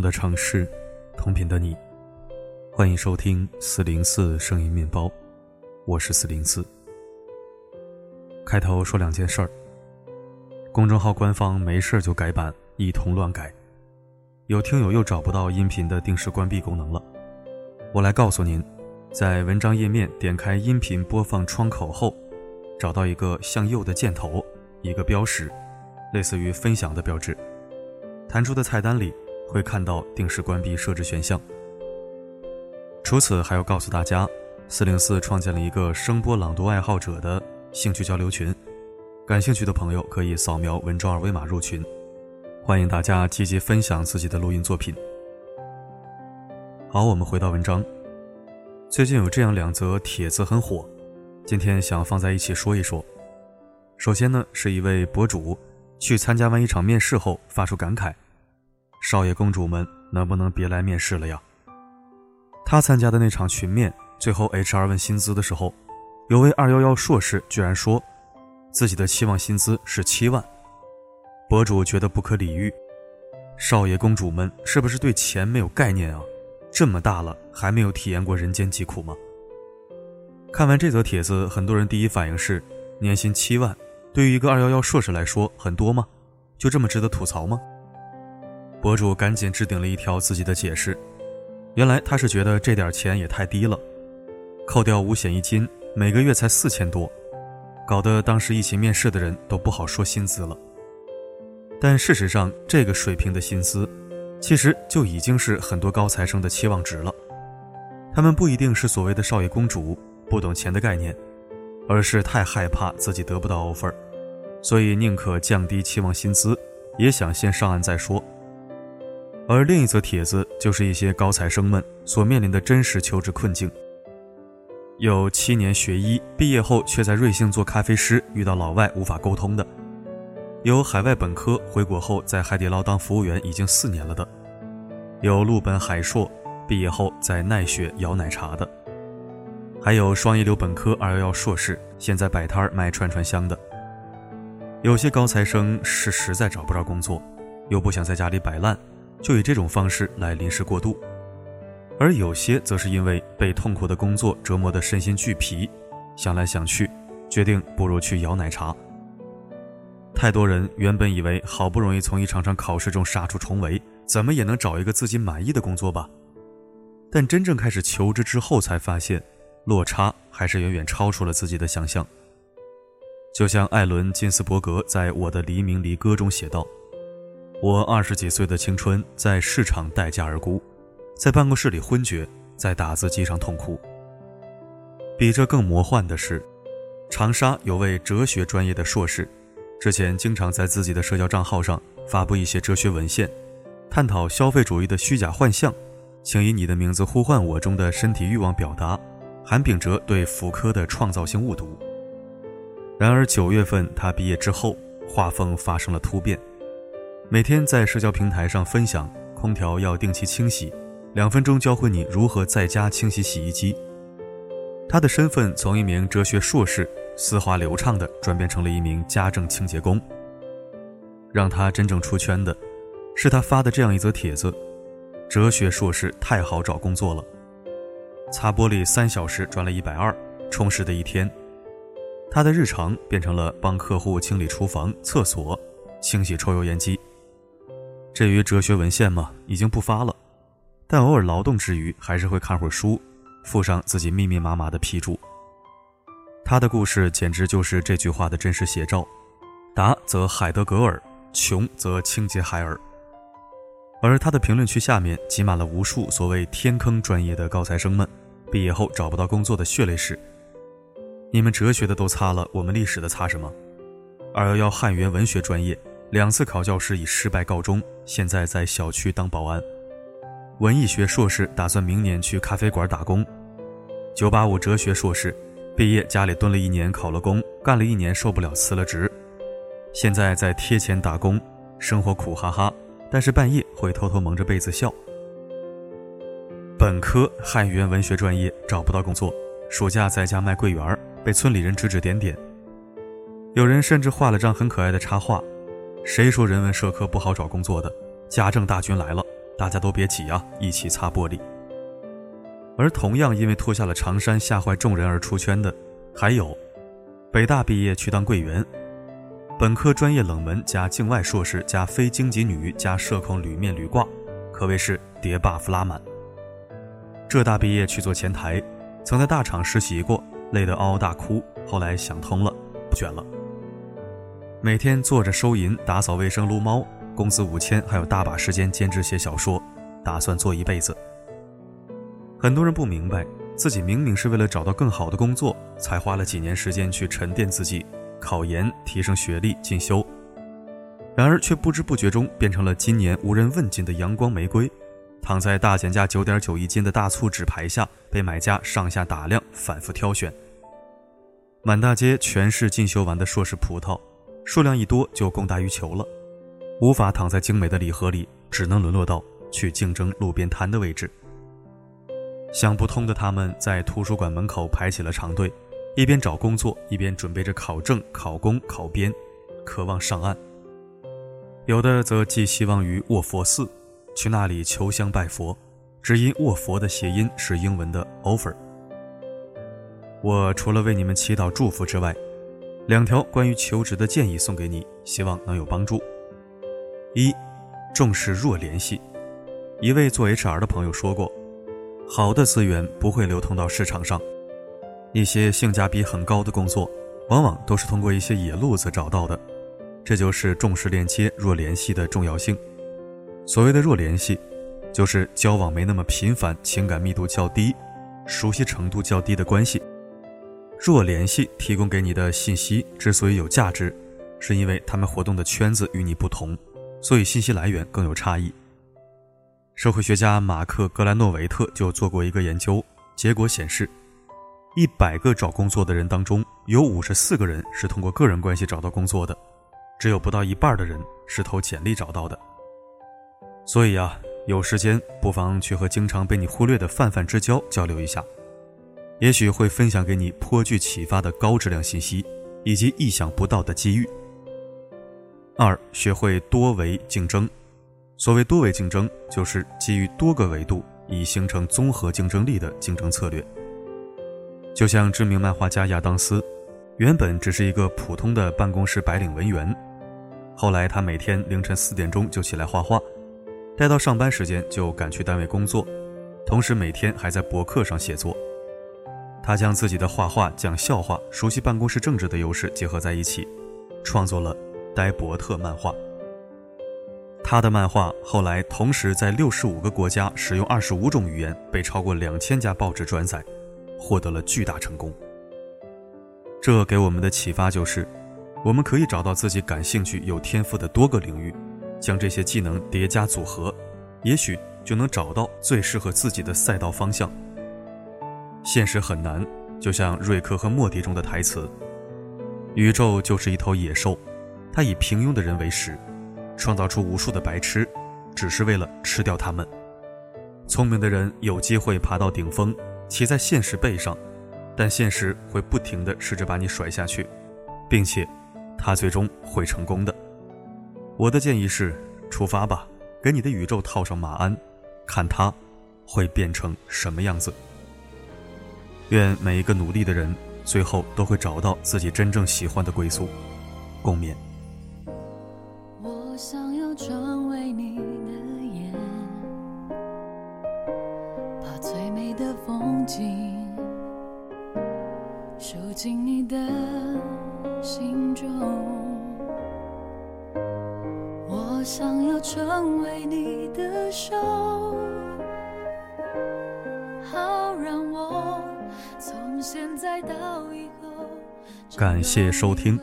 的城市，同频的你，欢迎收听四零四声音面包，我是四零四。开头说两件事儿。公众号官方没事就改版，一通乱改，有听友又找不到音频的定时关闭功能了。我来告诉您，在文章页面点开音频播放窗口后，找到一个向右的箭头，一个标识，类似于分享的标志，弹出的菜单里。会看到定时关闭设置选项。除此，还要告诉大家，四零四创建了一个声波朗读爱好者的兴趣交流群，感兴趣的朋友可以扫描文章二维码入群。欢迎大家积极分享自己的录音作品。好，我们回到文章。最近有这样两则帖子很火，今天想放在一起说一说。首先呢，是一位博主去参加完一场面试后发出感慨。少爷公主们，能不能别来面试了呀？他参加的那场群面，最后 HR 问薪资的时候，有位二幺幺硕士居然说，自己的期望薪资是七万。博主觉得不可理喻，少爷公主们是不是对钱没有概念啊？这么大了还没有体验过人间疾苦吗？看完这则帖子，很多人第一反应是，年薪七万，对于一个二幺幺硕士来说很多吗？就这么值得吐槽吗？博主赶紧置顶了一条自己的解释，原来他是觉得这点钱也太低了，扣掉五险一金，每个月才四千多，搞得当时一起面试的人都不好说薪资了。但事实上，这个水平的薪资，其实就已经是很多高材生的期望值了。他们不一定是所谓的少爷公主，不懂钱的概念，而是太害怕自己得不到 offer，所以宁可降低期望薪资，也想先上岸再说。而另一则帖子就是一些高材生们所面临的真实求职困境。有七年学医，毕业后却在瑞幸做咖啡师，遇到老外无法沟通的；有海外本科回国后在海底捞当服务员已经四年了的；有陆本海硕毕业后在奈雪摇奶茶的；还有双一流本科二幺幺硕士现在摆摊卖串串香的。有些高材生是实在找不着工作，又不想在家里摆烂。就以这种方式来临时过渡，而有些则是因为被痛苦的工作折磨得身心俱疲，想来想去，决定不如去摇奶茶。太多人原本以为好不容易从一场场考试中杀出重围，怎么也能找一个自己满意的工作吧，但真正开始求职之后，才发现落差还是远远超出了自己的想象。就像艾伦·金斯伯格在《我的黎明离歌》中写道。我二十几岁的青春在市场待价而沽，在办公室里昏厥，在打字机上痛哭。比这更魔幻的是，长沙有位哲学专业的硕士，之前经常在自己的社交账号上发布一些哲学文献，探讨消费主义的虚假幻象，请以你的名字呼唤我中的身体欲望表达，韩炳哲对福柯的创造性误读。然而九月份他毕业之后，画风发生了突变。每天在社交平台上分享空调要定期清洗，两分钟教会你如何在家清洗洗衣机。他的身份从一名哲学硕士丝滑流畅的转变成了一名家政清洁工。让他真正出圈的，是他发的这样一则帖子：哲学硕士太好找工作了，擦玻璃三小时赚了一百二，充实的一天。他的日常变成了帮客户清理厨房、厕所，清洗抽油烟机。至于哲学文献嘛，已经不发了，但偶尔劳动之余，还是会看会儿书，附上自己密密麻麻的批注。他的故事简直就是这句话的真实写照：达则海德格尔，穷则清洁海尔。而他的评论区下面挤满了无数所谓天坑专业的高材生们，毕业后找不到工作的血泪史。你们哲学的都擦了，我们历史的擦什么？二幺幺汉语言文学专业。两次考教师以失败告终，现在在小区当保安。文艺学硕士打算明年去咖啡馆打工。九八五哲学硕士毕业，家里蹲了一年，考了公，干了一年受不了，辞了职。现在在贴钱打工，生活苦哈哈，但是半夜会偷偷蒙着被子笑。本科汉语言文学专业找不到工作，暑假在家卖桂圆，被村里人指指点点。有人甚至画了张很可爱的插画。谁说人文社科不好找工作的？家政大军来了，大家都别挤啊，一起擦玻璃。而同样因为脱下了长衫吓坏众人而出圈的，还有北大毕业去当柜员，本科专业冷门加境外硕士加非京籍女加社恐屡面屡挂，可谓是叠 buff 拉满。浙大毕业去做前台，曾在大厂实习过，累得嗷嗷大哭，后来想通了，不卷了。每天坐着收银、打扫卫生、撸猫，工资五千，还有大把时间兼职写小说，打算做一辈子。很多人不明白，自己明明是为了找到更好的工作，才花了几年时间去沉淀自己、考研、提升学历、进修，然而却不知不觉中变成了今年无人问津的阳光玫瑰，躺在大减价九点九一斤的大促纸牌下，被买家上下打量、反复挑选。满大街全是进修完的硕士葡萄，数量一多就供大于求了，无法躺在精美的礼盒里，只能沦落到去竞争路边摊的位置。想不通的他们在图书馆门口排起了长队，一边找工作，一边准备着考证、考公、考编，渴望上岸。有的则寄希望于卧佛寺，去那里求香拜佛，只因卧佛的谐音是英文的 offer。我除了为你们祈祷祝福之外，两条关于求职的建议送给你，希望能有帮助。一，重视弱联系。一位做 HR 的朋友说过。好的资源不会流通到市场上，一些性价比很高的工作，往往都是通过一些野路子找到的。这就是重视链接、弱联系的重要性。所谓的弱联系，就是交往没那么频繁、情感密度较低、熟悉程度较低的关系。弱联系提供给你的信息之所以有价值，是因为他们活动的圈子与你不同，所以信息来源更有差异。社会学家马克·格兰诺维特就做过一个研究，结果显示，一百个找工作的人当中，有五十四个人是通过个人关系找到工作的，只有不到一半的人是投简历找到的。所以啊，有时间不妨去和经常被你忽略的泛泛之交交流一下，也许会分享给你颇具启发的高质量信息，以及意想不到的机遇。二，学会多维竞争。所谓多维竞争，就是基于多个维度以形成综合竞争力的竞争策略。就像知名漫画家亚当斯，原本只是一个普通的办公室白领文员，后来他每天凌晨四点钟就起来画画，待到上班时间就赶去单位工作，同时每天还在博客上写作。他将自己的画画、讲笑话、熟悉办公室政治的优势结合在一起，创作了《呆伯特漫画》。他的漫画后来同时在六十五个国家使用二十五种语言，被超过两千家报纸转载，获得了巨大成功。这给我们的启发就是，我们可以找到自己感兴趣、有天赋的多个领域，将这些技能叠加组合，也许就能找到最适合自己的赛道方向。现实很难，就像瑞克和莫蒂中的台词：“宇宙就是一头野兽，它以平庸的人为食。”创造出无数的白痴，只是为了吃掉他们。聪明的人有机会爬到顶峰，骑在现实背上，但现实会不停地试着把你甩下去，并且，他最终会成功的。我的建议是：出发吧，给你的宇宙套上马鞍，看它会变成什么样子。愿每一个努力的人，最后都会找到自己真正喜欢的归宿。共勉。我想要成为你的眼，把最美的风景收进你的心中，我想要成为你的手，感谢收听。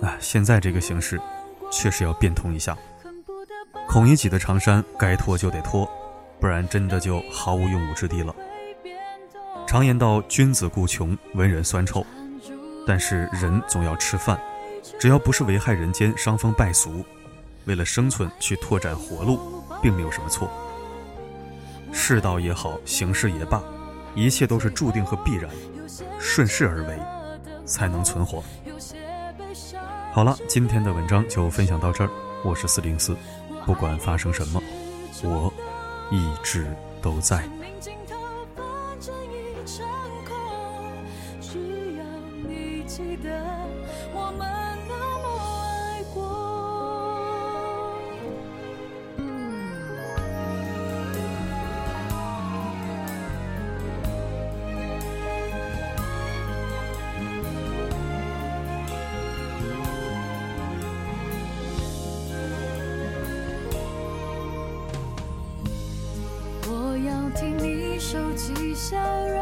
啊，现在这个形式确实要变通一下。孔乙己的长衫该脱就得脱，不然真的就毫无用武之地了。常言道：“君子固穷，文人酸臭。”但是人总要吃饭，只要不是危害人间、伤风败俗，为了生存去拓展活路，并没有什么错。世道也好，形势也罢，一切都是注定和必然顺势而为才能存活。好了今天的文章就分享到这儿我是四零四不管发生什么我一直都在。收起笑容。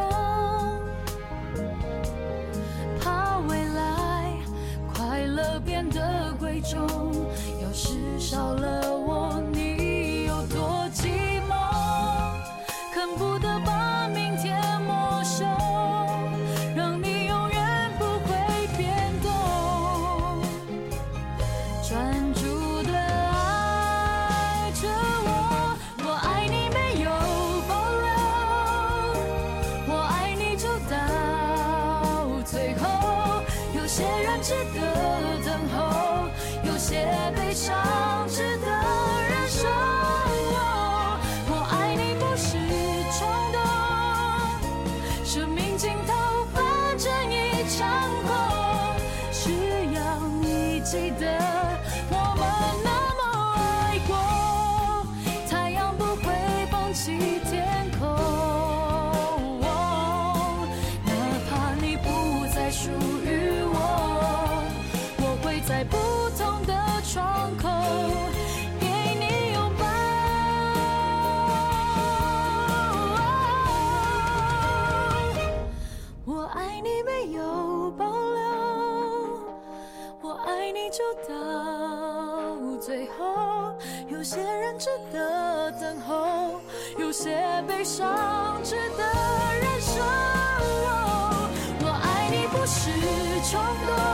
些悲伤值得忍受。我爱你不是冲动。